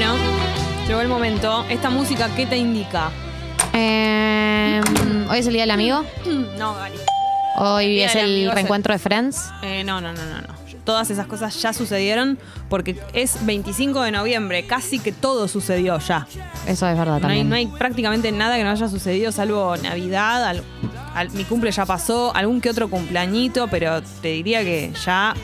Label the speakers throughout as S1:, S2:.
S1: Bueno, llegó el momento. ¿Esta música qué te indica?
S2: Eh, Hoy es el día del amigo.
S1: No, Gali.
S2: Hoy es el reencuentro de Friends.
S1: Eh, no, no, no, no, no. Todas esas cosas ya sucedieron porque es 25 de noviembre. Casi que todo sucedió ya.
S2: Eso es verdad
S1: No hay,
S2: también.
S1: no hay prácticamente nada que no haya sucedido, salvo Navidad. al- al- mi cumple ya pasó, algún que otro cumpleañito, pero te diría que ya,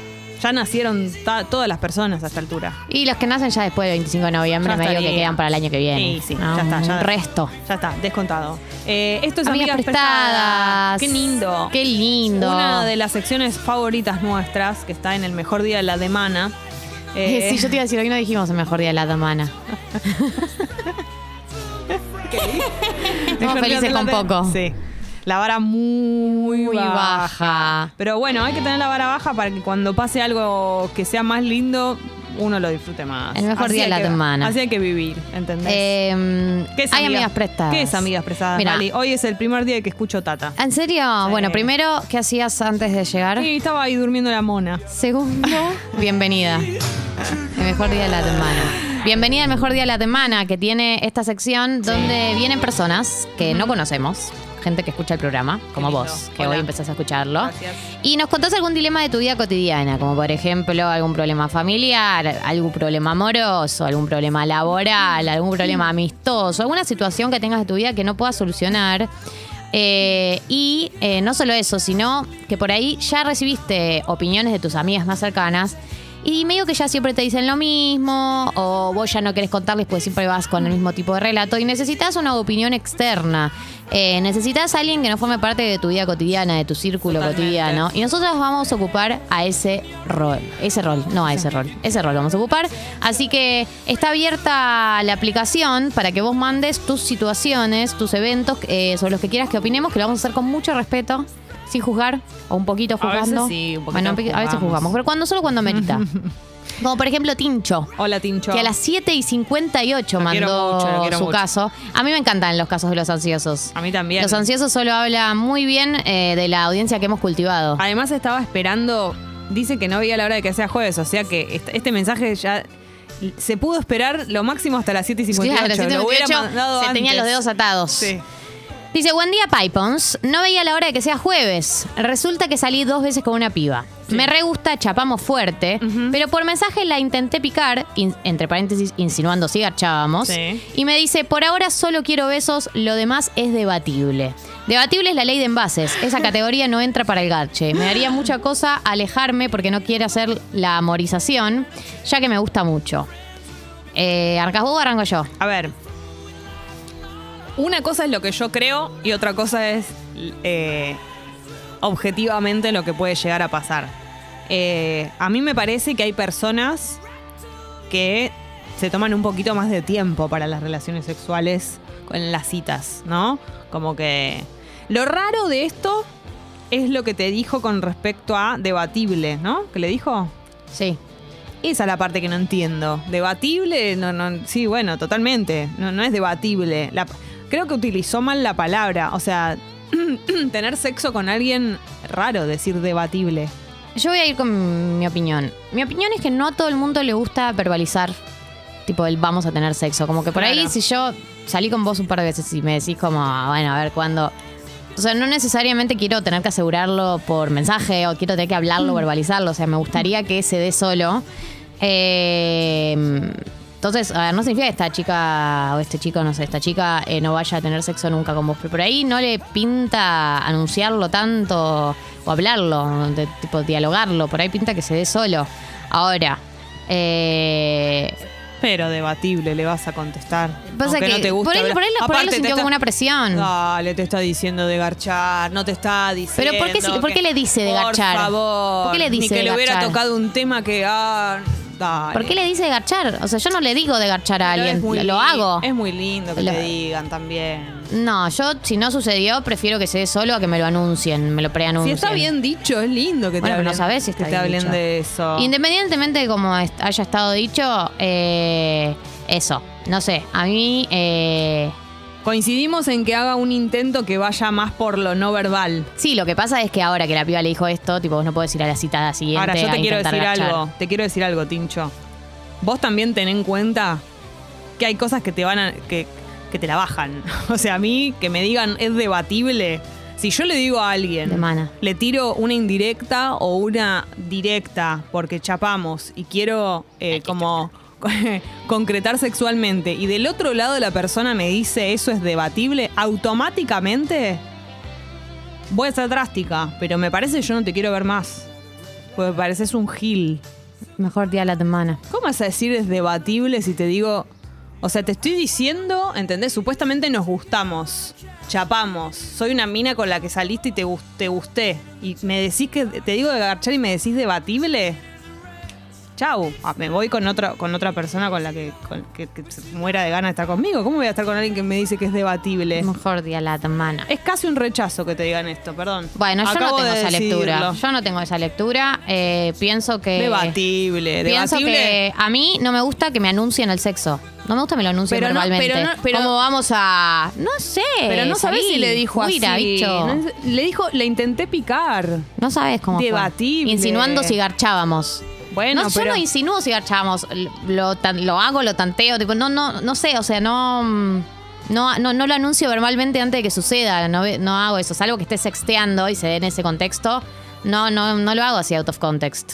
S1: ya nacieron todas las personas a esta altura.
S2: Y los que nacen ya después del 25 de noviembre, medio que quedan para el año que viene.
S1: Sí, sí,
S2: ¿no?
S1: ya está. Ya,
S2: Un resto.
S1: Ya está, descontado. Eh, esto es
S2: Amigas
S1: Amigas,
S2: prestadas.
S1: Qué lindo.
S2: Qué lindo.
S1: Una de las secciones favoritas nuestras, que está en el mejor día de la semana. Eh,
S2: sí, yo te iba a decir, hoy no dijimos el mejor día de la semana. Estamos felices con poco.
S1: Sí. La vara muy,
S2: Muy
S1: baja.
S2: baja.
S1: Pero bueno, hay que tener la vara baja para que cuando pase algo que sea más lindo, uno lo disfrute más.
S2: El mejor día de la
S1: que-
S2: semana.
S1: Así hay que vivir, ¿entendés?
S2: Eh,
S1: ¿Qué es
S2: hay
S1: amiga-
S2: amigas prestadas.
S1: ¿Qué es amigas prestadas?
S2: Mira.
S1: Hoy es el primer día que escucho Tata.
S2: ¿En serio? Bueno, primero, ¿qué hacías antes de llegar?
S1: Sí, estaba ahí durmiendo la mona.
S2: Segundo, bienvenida. El mejor día de la semana. Bienvenida al mejor día de la semana, que tiene esta sección donde vienen personas que no conocemos, gente que escucha el programa, como vos, que
S1: Hola.
S2: hoy empezás a escucharlo.
S1: Gracias.
S2: Y nos contás algún dilema de tu vida cotidiana, como por ejemplo algún problema familiar, algún problema amoroso, algún problema laboral, algún problema amistoso, alguna situación que tengas de tu vida que no puedas solucionar. Eh, y eh, no solo eso, sino que por ahí ya recibiste opiniones de tus amigas más cercanas y medio que ya siempre te dicen lo mismo o vos ya no querés contarles pues siempre vas con el mismo tipo de relato y necesitas una opinión externa. Eh, necesitas a alguien que no forme parte de tu vida cotidiana, de tu círculo
S1: Totalmente.
S2: cotidiano. Y nosotros vamos a ocupar a ese rol. Ese rol, no a ese rol. Ese rol vamos a ocupar. Así que está abierta la aplicación para que vos mandes tus situaciones, tus eventos eh, sobre los que quieras que opinemos, que lo vamos a hacer con mucho respeto. Sin juzgar, o un poquito
S1: A veces
S2: juzgando.
S1: sí, un poquito
S2: bueno, a veces
S1: juzgamos.
S2: pero cuando solo cuando merita. Como por ejemplo Tincho,
S1: Hola, Tincho.
S2: que a las 7 y 58
S1: Lo
S2: mandó
S1: mucho,
S2: su
S1: mucho.
S2: caso. A mí me encantan los casos de los ansiosos.
S1: A mí también.
S2: Los ansiosos solo hablan muy bien eh, de la audiencia que hemos cultivado.
S1: Además estaba esperando, dice que no veía la hora de que sea jueves, o sea que este, mensaje ya se pudo esperar lo máximo hasta las 7 y 58.
S2: Claro,
S1: Lo hubiera
S2: 7:58
S1: mandado
S2: se tenían los
S1: antes.
S2: dedos atados.
S1: Sí.
S2: Dice, buen día, Pipons. No veía la hora de que sea jueves. Resulta que salí dos veces con una piba. Me re gusta, chapamos fuerte, pero por mensaje la intenté picar, in- entre paréntesis, insinuando si garchábamos.
S1: Sí.
S2: Y me dice, por ahora solo quiero besos, lo demás es debatible. Debatible es la ley de envases. Esa categoría no entra para el garche. Me daría mucha cosa alejarme porque no quiere hacer la amorización, ya que me gusta mucho. Eh, ¿Arrancas vos o arranco yo?
S1: A ver. Una cosa es lo que yo creo y otra cosa es eh, objetivamente lo que puede llegar a pasar. Eh, a mí me parece que hay personas que se toman un poquito más de tiempo para las relaciones sexuales con las citas, ¿no? Como que lo raro de esto es lo que te dijo con respecto a debatible, ¿no? ¿Qué le dijo?
S2: Sí.
S1: Esa es la parte que no entiendo. ¿Debatible? No, no, sí, bueno, totalmente. No, no es debatible. La- creo que utilizó mal la palabra. O sea, tener sexo con alguien, raro decir debatible.
S2: Yo voy a ir con mi opinión. Mi opinión es que no a todo el mundo le gusta verbalizar, tipo, el vamos a tener sexo. Como que por ahí, si yo salí con vos un par de veces y me decís como, bueno, a ver cuándo. O sea, no necesariamente quiero tener que asegurarlo por mensaje o quiero tener que hablarlo, verbalizarlo. O sea, me gustaría que se dé solo. Eh, entonces, a ver, no significa que esta chica o este chico, no sé, esta chica eh, no vaya a tener sexo nunca con vos. Pero por ahí no le pinta anunciarlo tanto o hablarlo, de, tipo dialogarlo. Por ahí pinta que se dé solo. Ahora, eh,
S1: Pero debatible, le vas a contestar.
S2: Pasa que
S1: no te gusta
S2: por ahí- por ahí por ahí lo sintió
S1: está-
S2: como una presión.
S1: Dale, te está diciendo de garchar, no te está diciendo.
S2: Pero ¿por qué si- por
S1: que-
S2: qué le dice de garchar?
S1: Por favor.
S2: ¿Por qué le dice
S1: Ni que
S2: de
S1: le hubiera tocado un tema que. Ah, dale.
S2: ¿por qué le dice garchar? O sea, yo no le digo de garchar a
S1: Pero
S2: alguien, lo hago.
S1: Es muy lindo que
S2: Lo-
S1: te digan también.
S2: No, yo si no sucedió, prefiero que se dé solo a que me lo anuncien, me lo
S1: Si
S2: preanuncien.
S1: está bien dicho, es lindo que te
S2: Bueno,
S1: hablen,
S2: no sabés si está
S1: que te hablen
S2: dicho.
S1: de eso.
S2: Independientemente de cómo haya estado dicho, eh, eso, no sé, a mí... eh,
S1: Coincidimos en que haga un intento que vaya más por lo no verbal.
S2: sí, lo que pasa es que ahora que la piba le dijo esto, tipo, vos no podés ir a la cita siguiente
S1: Ahora, yo te quiero decir algo. Te quiero decir algo, Tincho. Vos también ten en cuenta que hay cosas que te van a. que, que te la bajan. O sea, a mí que me digan es debatible. Si yo le digo a alguien, le tiro una indirecta o una directa porque chapamos y quiero eh, como concretar sexualmente y del otro lado la persona me dice eso es debatible, automáticamente voy a ser drástica, pero me parece que yo no te quiero ver más. Porque me pareces un gil.
S2: Mejor día de la semana.
S1: ¿Cómo vas a decir es debatible si te digo... O sea, te estoy diciendo, ¿entendés? Supuestamente nos gustamos, chapamos. Soy una mina con la que saliste y te, te gusté. Y me decís que... Te digo de garchar y me decís debatible. Chau. Ah, me voy con otra, con otra persona con la que, con- que, que se muera de ganas de estar conmigo. ¿Cómo voy a estar con alguien que me dice que es debatible?
S2: Mejor día la semana.
S1: Es casi un rechazo que te digan esto, perdón.
S2: Bueno, yo no tengo
S1: de
S2: esa lectura. Yo no tengo esa lectura. Eh, pienso que.
S1: Debatible,
S2: Pienso
S1: debatible.
S2: que a mí no me gusta que me anuncien el sexo. No me gusta que me lo anuncien
S1: Pero no-
S2: verbalmente.
S1: pero no- pero-
S2: ¿Cómo vamos a.? No sé.
S1: Pero no
S2: salí,
S1: si le dijo así.
S2: bicho.
S1: No le dijo, le intenté picar.
S2: No sabes cómo fue.
S1: Debatible.
S2: Insinuando si garchábamos.
S1: Bueno,
S2: no,
S1: pero-
S2: yo no insinúo si garchábamos. Lo, tan- lo hago, lo tanteo. Tipo, no, no, no sé, o sea, no. No, no, no lo anuncio verbalmente antes de que suceda. No, ve- no hago eso. Salvo que esté sexteando y se dé en ese contexto. No, no, no lo hago así out of context.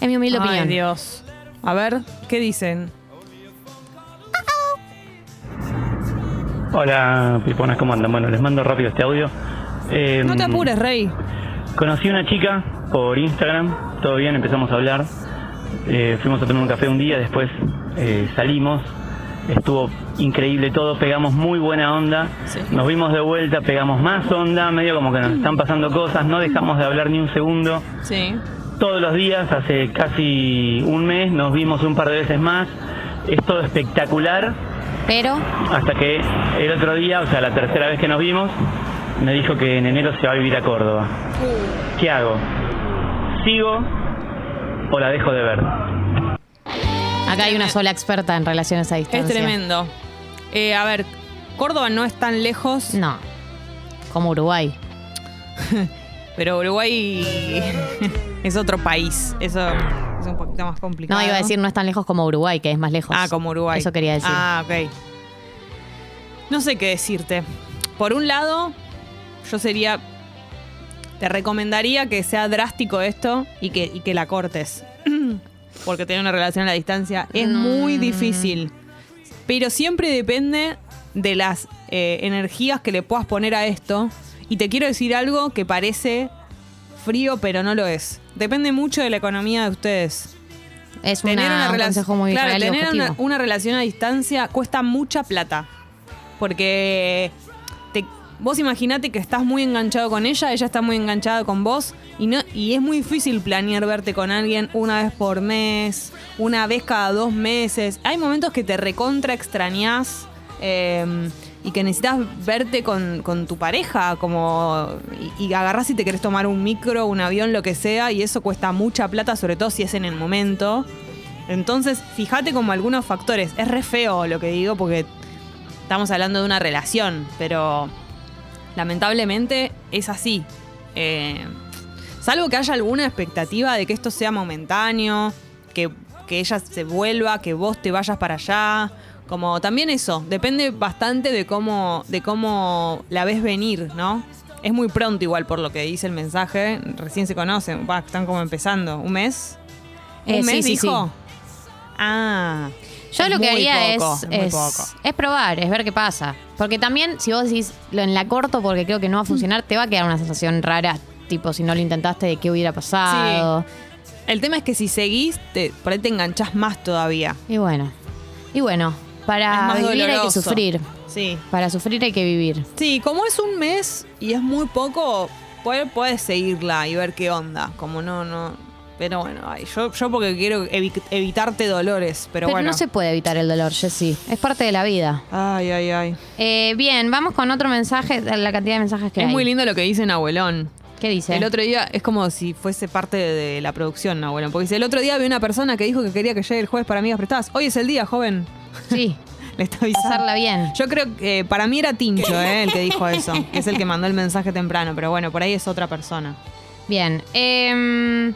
S2: Es mi humilde
S1: Ay,
S2: opinión.
S1: Dios. A ver, ¿qué dicen?
S3: Hola, piponas, ¿cómo andan? Bueno, les mando rápido este audio. Eh,
S1: No te apures, Rey.
S3: Conocí una chica por Instagram, todo bien, empezamos a hablar. Eh, fuimos a tomar un café un día, después eh, salimos. Estuvo increíble todo, pegamos muy buena onda.
S1: Sí.
S3: Nos vimos de vuelta, pegamos más onda, medio como que nos están pasando cosas, no dejamos de hablar ni un segundo.
S1: Sí.
S3: Todos los días, hace casi un mes, nos vimos un par de veces más. Es todo espectacular.
S2: Pero,
S3: Hasta que el otro día, o sea, la tercera vez que nos vimos, me dijo que en enero se va a vivir a Córdoba. ¿Qué hago? ¿Sigo o la dejo de ver?
S2: acá hay una sola experta en relaciones a
S1: Es
S2: distancia.
S1: tremendo. Eh, a ver, Córdoba no es tan lejos,
S2: No. Como Uruguay.
S1: pero Uruguay es otro país. Eso es un poquito más complicado.
S2: No, iba a decir no es tan lejos como Uruguay, que es más lejos.
S1: Ah, como Uruguay.
S2: Eso quería decir.
S1: Ah, ok. No sé qué decirte. Por un lado, yo sería. Te recomendaría que sea drástico esto y que, y que la cortes. Porque tener una relación a la distancia es muy
S2: Mm.
S1: difícil. Pero siempre depende de las eh, energías que le puedas poner a esto. Y te quiero decir algo que parece frío, pero no lo es. Depende mucho de la economía de ustedes
S2: Es
S1: tener
S2: una,
S1: una
S2: un consejo muy
S1: claro,
S2: real
S1: tener una relación a distancia cuesta mucha plata porque te- vos imaginate que estás muy enganchado con ella ella está muy enganchada con vos y no y es muy difícil planear verte con alguien una vez por mes una vez cada dos meses hay momentos que te recontra extrañás eh, y que necesitas verte con, con tu pareja, como y, y y te querés tomar un micro, un avión, lo que sea, y eso cuesta mucha plata, sobre todo si es en el momento. Entonces, fíjate como algunos factores. Es re feo lo que digo porque estamos hablando de una relación, pero lamentablemente es así. Eh, salvo que haya alguna expectativa de que esto sea momentáneo, que, que ella se vuelva, que vos te vayas para allá. Como también eso, depende bastante de cómo, de cómo la ves venir, ¿no? Es muy pronto igual por lo que dice el mensaje. Recién se conocen, va, están como empezando. ¿Un mes? ¿Un
S2: Eh,
S1: mes
S2: sí,
S1: dijo?
S2: sí.
S1: Ah.
S2: Yo
S1: es
S2: lo que haría
S1: poco,
S2: es, es, es probar, es ver qué pasa. Porque también, si vos decís, lo en la corto porque creo que no va a funcionar, te va a quedar una sensación rara, tipo si no lo intentaste, de qué hubiera pasado.
S1: El tema es que si seguís, te, por ahí te enganchás más todavía.
S2: Y bueno, y bueno, para vivir hay que sufrir.
S1: Sí.
S2: Para sufrir hay que vivir.
S1: Sí, como es un mes y es muy poco, puedes, puedes seguirla y ver qué onda. Como no, no. Pero bueno, ay, yo, yo porque quiero evi- evitarte dolores. Pero,
S2: Pero,
S1: bueno.
S2: no se puede evitar el dolor, Jessy. Es parte de la vida.
S1: Ay, ay, ay.
S2: Eh, bien, vamos con otro mensaje, la cantidad de mensajes que
S1: Es
S2: hay.
S1: muy lindo lo que dice Abuelón.
S2: ¿Qué dice?
S1: El otro día es como si fuese parte de la producción, Abuelón. Porque dice, el otro día vi una persona que dijo que quería que llegue el jueves para amigas prestadas. Hoy es el día, joven.
S2: Sí,
S1: Le está avisando.
S2: pasarla bien.
S1: Yo creo que eh, para mí era Tincho, eh, el que dijo eso, que es el que mandó el mensaje temprano, pero bueno, por ahí es otra persona.
S2: Bien. em,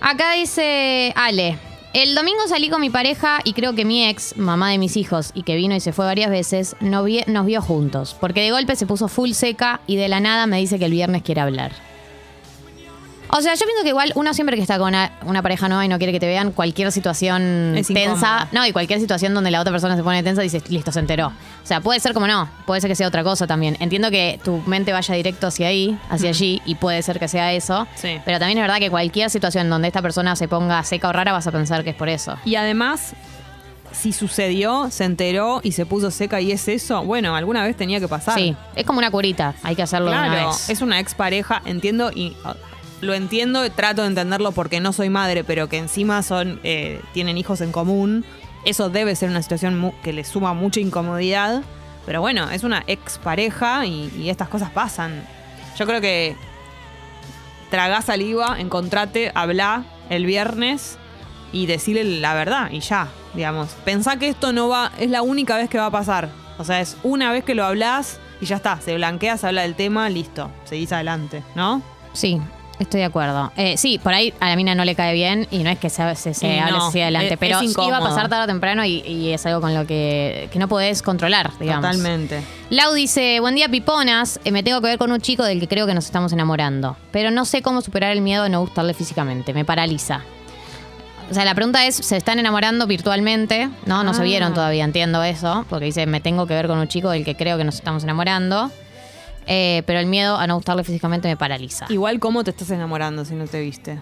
S2: acá dice Ale. El domingo salí con mi pareja y creo que mi ex, mamá de mis hijos y que vino y se fue varias veces, nos, vi- nos vio juntos. Porque de golpe se puso full seca y de la nada me dice que el viernes quiere hablar. O sea, yo pienso que igual uno siempre que está con una, una pareja nueva y no quiere que te vean, cualquier situación
S1: Es
S2: tensa,
S1: incómodo.
S2: no, y cualquier situación donde la otra persona se pone tensa, dices, listo, se enteró. O sea, puede ser como no, puede ser que sea otra cosa también. Entiendo que tu mente vaya directo hacia ahí, hacia allí, y puede ser que sea eso.
S1: Sí.
S2: Pero también es verdad que cualquier situación donde esta persona se ponga seca o rara, vas a pensar que es por eso.
S1: Y además, si sucedió, se enteró y se puso seca y es eso, bueno, alguna vez tenía que pasar.
S2: Sí, es como una curita, hay que hacerlo de una
S1: Claro,
S2: vez.
S1: es una expareja, entiendo y lo entiendo, trato de entenderlo porque no soy madre, pero que encima son eh, tienen hijos en común. Eso debe ser una situación que les suma mucha incomodidad. Pero bueno, es una expareja y, y estas cosas pasan. Yo creo que tragá saliva, encontrate, hablá el viernes y decirle la verdad y ya, digamos. Pensá que esto no va, es la única vez que va a pasar. O sea, es una vez que lo hablas y ya está, se blanquea, se habla del tema, listo, seguís adelante, ¿no?
S2: Sí, estoy de acuerdo. Eh, sí, por ahí a la mina no le cae bien y no es que se, se, hable así adelante,
S1: es-
S2: pero
S1: es
S2: iba a pasar tarde o temprano y, y es algo con lo que, que no podés controlar, digamos.
S1: Totalmente.
S2: Lau dice, buen día piponas, Eh, me tengo que ver con un chico del que creo que nos estamos enamorando, pero no sé cómo superar el miedo de no gustarle físicamente, me paraliza. O sea, la pregunta es, ¿se están enamorando virtualmente? No, no se
S1: Ah.
S2: vieron todavía, entiendo eso, porque dice, me tengo que ver con un chico del que creo que nos estamos enamorando, Eh, pero el miedo a no gustarle físicamente me paraliza.
S1: Igual, ¿cómo te estás enamorando si no te viste?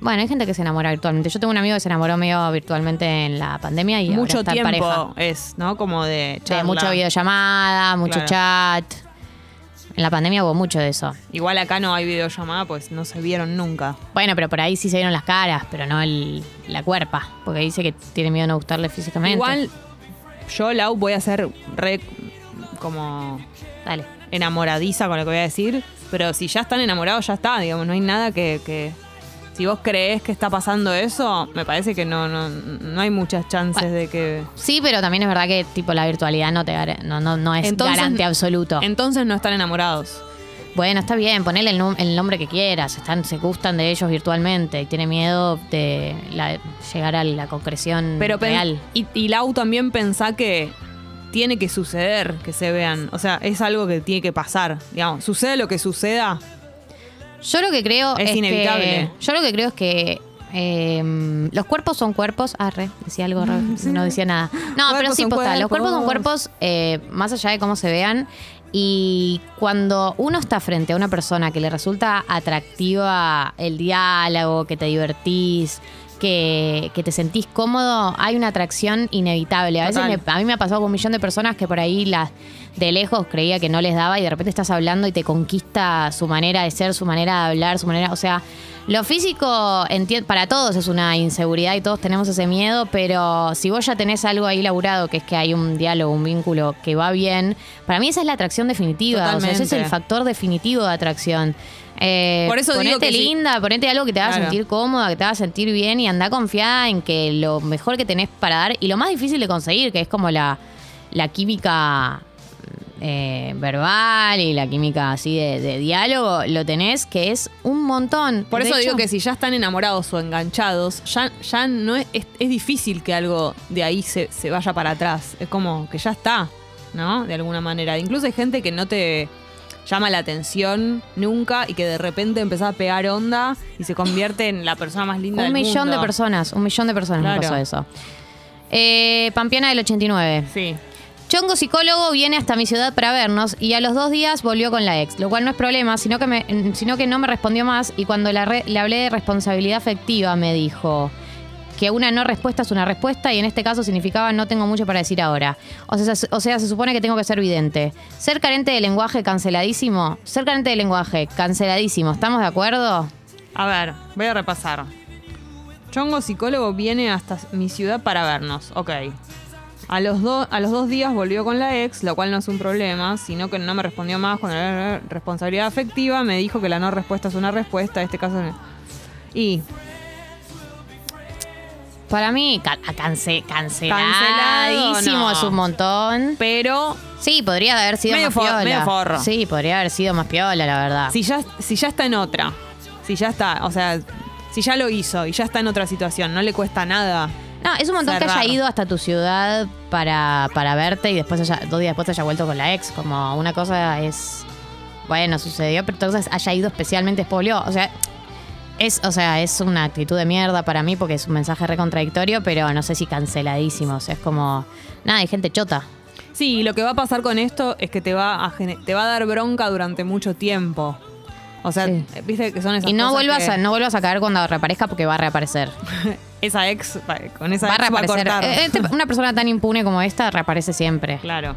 S2: Bueno, hay gente que se enamora virtualmente. Yo tengo un amigo que se enamoró medio virtualmente en la pandemia y ahora
S1: Mucho
S2: está en
S1: tiempo
S2: pareja.
S1: es, ¿no? Como de
S2: De mucha videollamada, mucho
S1: Claro.
S2: chat. En la pandemia hubo mucho de eso.
S1: Igual acá no hay videollamada, pues no se vieron nunca.
S2: Bueno, pero por ahí sí se vieron las caras, pero no el, la cuerpa. Porque dice que tiene miedo a no gustarle físicamente.
S1: Igual, yo, Lau, voy a ser re como
S2: Dale.
S1: Enamoradiza con lo que voy a decir, pero si ya están enamorados, ya está, digamos, no hay nada que... que- si vos creés que está pasando eso, me parece que no, no, no hay muchas chances
S2: Bueno.
S1: de que...
S2: Sí, pero también es verdad que tipo la virtualidad no te no, no, no es
S1: Entonces-
S2: garante absoluto.
S1: Entonces no están enamorados.
S2: Bueno, está bien, ponele el, nombre que quieras. Están, se gustan de ellos virtualmente y tiene miedo de la- llegar a la concreción
S1: Pero
S2: real.
S1: Y, y Lau también pensá que tiene que suceder que se vean. O sea, es algo que tiene que pasar. Digamos, sucede lo que suceda.
S2: Yo lo que creo
S1: Es
S2: es,
S1: inevitable.
S2: que. Yo lo que creo es que. eh, los cuerpos son cuerpos. Ah, re, decía algo, re, no decía nada. No, pero sí, posta, los cuerpos son
S1: cuerpos.
S2: cuerpos, eh, más allá de cómo se vean. Y cuando uno está frente a una persona que le resulta atractiva el diálogo, que te divertís, que, que te sentís cómodo, hay una atracción inevitable. A veces me- a mí me ha pasado con un millón de personas que por ahí las de lejos creía que no les daba y de repente estás hablando y te conquista su manera de ser, su manera de hablar, su manera, o sea, lo físico enti- para todos es una inseguridad y todos tenemos ese miedo, pero si vos ya tenés algo ahí laburado, que es que hay un diálogo, un vínculo que va bien, para mí esa es la atracción definitiva, o sea, ese es el
S1: Totalmente.
S2: factor definitivo de atracción. Eh,
S1: Por eso digo
S2: ponete
S1: que si-
S2: linda, ponete algo que te haga
S1: Claro.
S2: sentir cómoda, que te haga sentir bien y anda confiada en que lo mejor que tenés para dar y lo más difícil de conseguir, que es como la, la química eh, verbal y la química así de, de diálogo, lo tenés, que es un montón.
S1: Por
S2: De
S1: eso
S2: hecho,
S1: digo que si ya están enamorados o enganchados, ya, ya no es, es, es difícil que algo de ahí se, se vaya para atrás. Es como que ya está, ¿no? De alguna manera. Incluso hay gente que no te llama la atención nunca y que de repente empezás a pegar onda y se convierte en la persona más linda
S2: Un
S1: del
S2: millón de personas, un millón de personas me pasó eso. Eh, Pampiana del 89.
S1: Sí.
S2: Chongo psicólogo viene hasta mi ciudad para vernos y a los dos días volvió con la ex, lo cual no es problema, sino que, me- sino que no me respondió más y cuando la re- le hablé de responsabilidad afectiva me dijo que una no respuesta es una respuesta y en este caso significaba no tengo mucho para decir ahora. O sea, se- o sea, se supone que tengo que ser vidente. Ser carente de lenguaje canceladísimo. Ser carente de lenguaje canceladísimo. ¿Estamos de acuerdo?
S1: A ver, voy a repasar. Chongo psicólogo viene hasta mi ciudad para vernos. Ok. A los, do- a los dos días volvió con la ex, lo cual no es un problema, sino que no me respondió más con la responsabilidad afectiva. Me dijo que la no respuesta es una respuesta. En este caso. Y
S2: Para mí, ca- a cance-
S1: Cancelado,
S2: canceladísimo
S1: no.
S2: es un montón.
S1: Pero
S2: Sí, podría haber sido
S1: Medio
S2: más piola.
S1: medio forro.
S2: Sí, podría haber sido más piola, la verdad.
S1: si ya, si ya está en otra, si ya está, o sea, Si ya lo hizo y ya está en otra situación, no le cuesta nada.
S2: No, es un montón que haya ido hasta tu ciudad para, para verte y después haya, dos días después haya vuelto con la ex. Como una cosa es. Bueno, sucedió, pero entonces haya ido especialmente espolió. O sea, es, o sea, es una actitud de mierda para mí porque es un mensaje recontradictorio, pero no sé si canceladísimo. O sea, es como. Nada, hay gente chota.
S1: Sí, y lo que va a pasar con esto es que te va a, te va a dar bronca durante mucho tiempo. O sea,
S2: Sí.
S1: viste que son esas
S2: Y no
S1: cosas
S2: vuelvas,
S1: que
S2: a, no vuelvas a caer cuando reaparezca porque va a reaparecer.
S1: esa ex, con esa
S2: Va a
S1: ex va a
S2: reaparecer.
S1: cortar.
S2: Eh, este- una persona tan impune como esta reaparece siempre.
S1: Claro.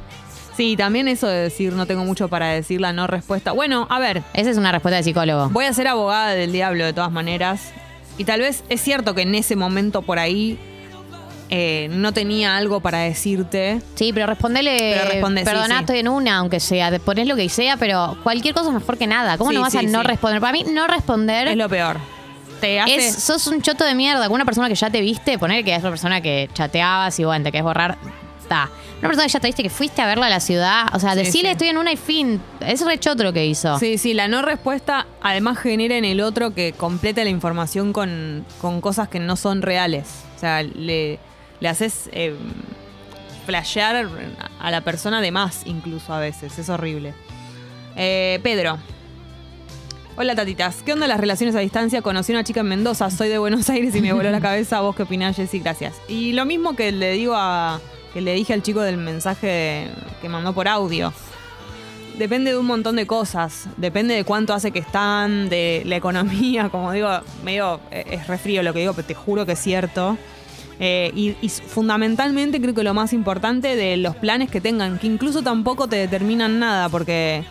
S1: Sí, también eso de decir no tengo mucho para decir la no respuesta. Bueno, a ver,
S2: Esa es una respuesta de psicólogo.
S1: voy a ser abogada del diablo de todas maneras. Y tal vez es cierto que en ese momento por ahí eh, no tenía algo para decirte.
S2: Sí, pero respondele.
S1: Pero responde, sí,
S2: Perdona,
S1: sí.
S2: estoy en una, aunque sea. te Pones lo que sea, pero cualquier cosa es mejor que nada. ¿Cómo
S1: Sí,
S2: no vas
S1: sí,
S2: a no
S1: sí.
S2: responder? Para mí, no responder
S1: Es
S2: es,
S1: lo peor. Te hace.
S2: sos un choto de mierda. Con una persona que ya te viste, poner que es una persona que chateabas y bueno, te querés borrar. Está. Una persona que ya te viste, que fuiste a verla a la ciudad. O sea,
S1: Sí,
S2: decirle
S1: sí.
S2: estoy en una y fin. Es re choto lo que hizo.
S1: Sí, sí, la no respuesta además genera en el otro que complete la información con, con cosas que no son reales. O sea, le, le haces eh, flashear a la persona de más incluso a veces. Es horrible. Eh, Pedro. Hola tatitas, ¿qué onda las relaciones a distancia? Conocí a una chica en Mendoza, soy de Buenos Aires y me voló la cabeza. ¿Vos qué opinás, Jessy? Gracias. Y lo mismo que le digo a. que le dije al chico del mensaje que mandó por audio. Depende de un montón de cosas. Depende de cuánto hace que están, de la economía. Como digo, medio eh, es refrío lo que digo, pero te juro que es cierto. Eh, y, fundamentalmente creo que lo más importante de los planes que tengan, que incluso tampoco te determinan nada, porque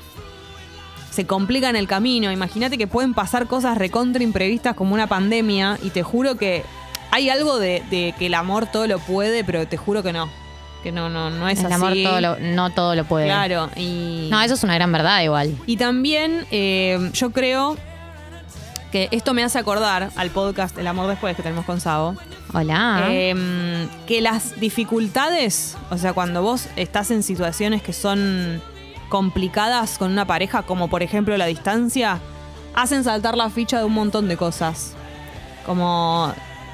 S1: se complican el camino. Imagínate que pueden pasar cosas recontra imprevistas como una pandemia, y te juro que hay algo de que el amor todo lo puede, pero te juro que no. Que no, no, no es
S2: El
S1: así.
S2: amor todo lo- no todo lo puede.
S1: Claro, y.
S2: No, eso es una gran verdad igual.
S1: Y también eh, yo creo que esto me hace acordar al podcast El amor después que tenemos con Sabo.
S2: Hola.
S1: eh, que las dificultades, o sea, cuando vos estás en situaciones que son complicadas con una pareja, como por ejemplo la distancia, hacen saltar la ficha de un montón de cosas. Como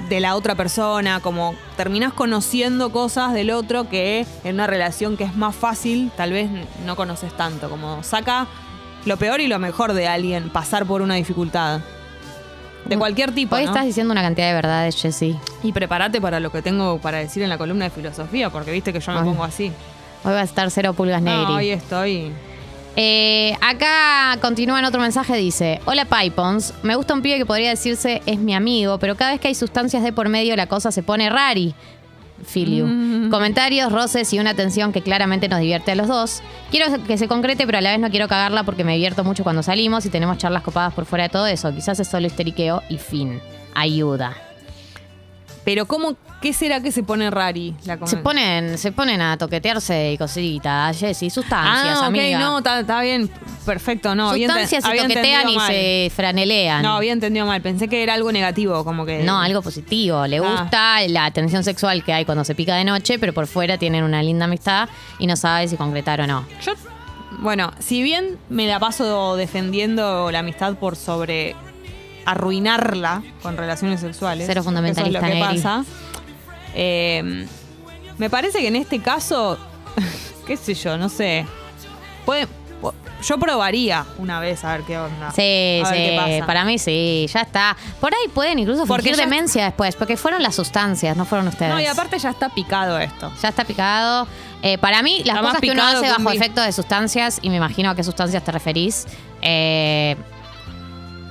S1: de la otra persona, como terminás conociendo cosas del otro que en una relación que es más fácil, tal vez no conoces tanto. Como saca lo peor y lo mejor de alguien pasar por una dificultad. De cualquier tipo.
S2: Hoy
S1: ¿no?
S2: estás diciendo una cantidad de verdades, Jessy.
S1: Y prepárate para lo que tengo para decir en la columna de filosofía, porque viste que yo me
S2: Ay.
S1: pongo así.
S2: Hoy va a estar cero pulgas negri.
S1: No, hoy estoy.
S2: Eh, acá continúa en otro mensaje, dice, hola Pipons, me gusta un pibe que podría decirse es mi amigo, pero cada vez que hay sustancias de por medio la cosa se pone rari. Filiu.
S1: Mm.
S2: Comentarios, roces y una tensión que claramente nos divierte a los dos. Quiero que se concrete, pero a la vez no quiero cagarla porque me divierto mucho cuando salimos y tenemos charlas copadas por fuera de todo eso. Quizás es solo histeriqueo y fin. Ayuda.
S1: Pero ¿cómo, qué será que se pone rari la
S2: Se ponen, se ponen a toquetearse y cositas, Jessy, sustancias,
S1: Ah, ok,
S2: amiga.
S1: no, está bien, perfecto, no. había
S2: sustancias se toquetean y
S1: mal.
S2: se franelean.
S1: No, había entendido mal, pensé que era algo negativo, como que...
S2: No, algo positivo. Le
S1: Ah.
S2: gusta la atención sexual que hay cuando se pica de noche, pero por fuera tienen una linda amistad y no sabe si concretar o no.
S1: Yo, bueno, si bien me la paso defendiendo la amistad por sobre arruinarla con relaciones sexuales.
S2: Cero
S1: porque Eso
S2: fundamentalista,
S1: es lo que pasa. eh, me parece que en este caso, qué sé yo, no sé. Puede, yo probaría una vez a ver qué onda.
S2: Sí,
S1: a ver qué
S2: sí,
S1: pasa.
S2: para mí sí, ya está. Por ahí pueden incluso
S1: Porque
S2: fingir demencia después, porque fueron las sustancias, no fueron ustedes.
S1: No, y aparte ya está picado esto.
S2: Ya está picado. Eh, para mí, las
S1: Está
S2: cosas que uno hace bajo efecto de sustancias, y me imagino a qué sustancias te referís, eh,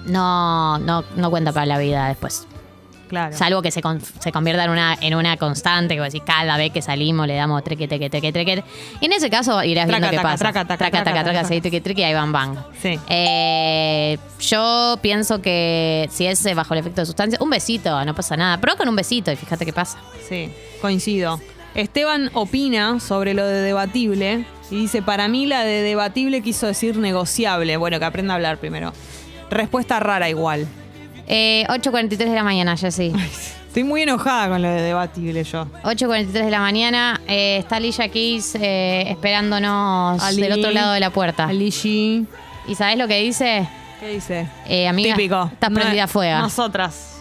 S2: no, no, no cuenta para la vida después.
S1: Claro.
S2: Salvo que se, con- se convierta en una, en una constante, que vos decís, cada vez que salimos le damos treque, treque, treque, treque. Y en ese caso irás
S1: Traca,
S2: viendo qué pasa.
S1: traca,
S2: traca,
S1: traca,
S2: traca,
S1: taca.
S2: sí, treque, treque, y ahí van, van.
S1: Sí.
S2: Eh, yo pienso que si es bajo el efecto de sustancias, un besito, no pasa nada. Pero con un besito y fíjate qué pasa.
S1: Sí, coincido. Esteban opina sobre lo de debatible y dice, para mí la de debatible quiso decir negociable. Bueno, que aprenda a hablar primero. Respuesta rara igual.
S2: Eh, 8.43 de la mañana, Jessy.
S1: Estoy muy enojada con lo de debatible yo.
S2: 8.43 de la mañana. eh, está Alicia Keys eh, esperándonos
S1: Ali.
S2: del otro lado de la puerta.
S1: Alishi.
S2: ¿Y sabes lo que dice?
S1: ¿Qué dice?
S2: Eh, amiga,
S1: Típico.
S2: estás
S1: No-
S2: prendida a fuego.
S1: Nosotras.